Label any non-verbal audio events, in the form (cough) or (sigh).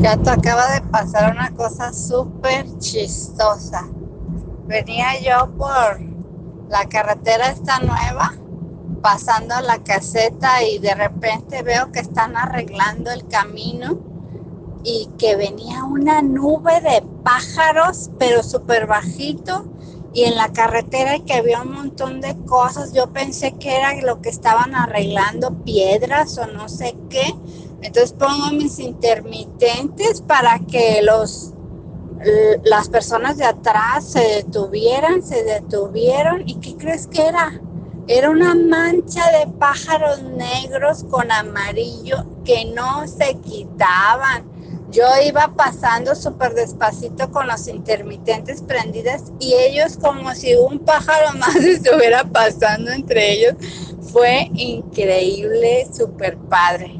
Gato, acaba de pasar una cosa súper chistosa. Venía yo por la carretera esta nueva, pasando la caseta y de repente veo que están arreglando el camino y que venía una nube de pájaros, pero súper bajito, y en la carretera y que había un montón de cosas. Yo pensé que era lo que estaban arreglando, piedras o no sé qué entonces pongo mis intermitentes para que los las personas de atrás se detuvieran, se detuvieron. ¿Y qué crees que era? Era una mancha de pájaros negros con amarillo que no se quitaban. Yo iba pasando súper despacito con los intermitentes prendidas y ellos como si un pájaro (laughs) más estuviera pasando entre ellos. Fue increíble, súper padre.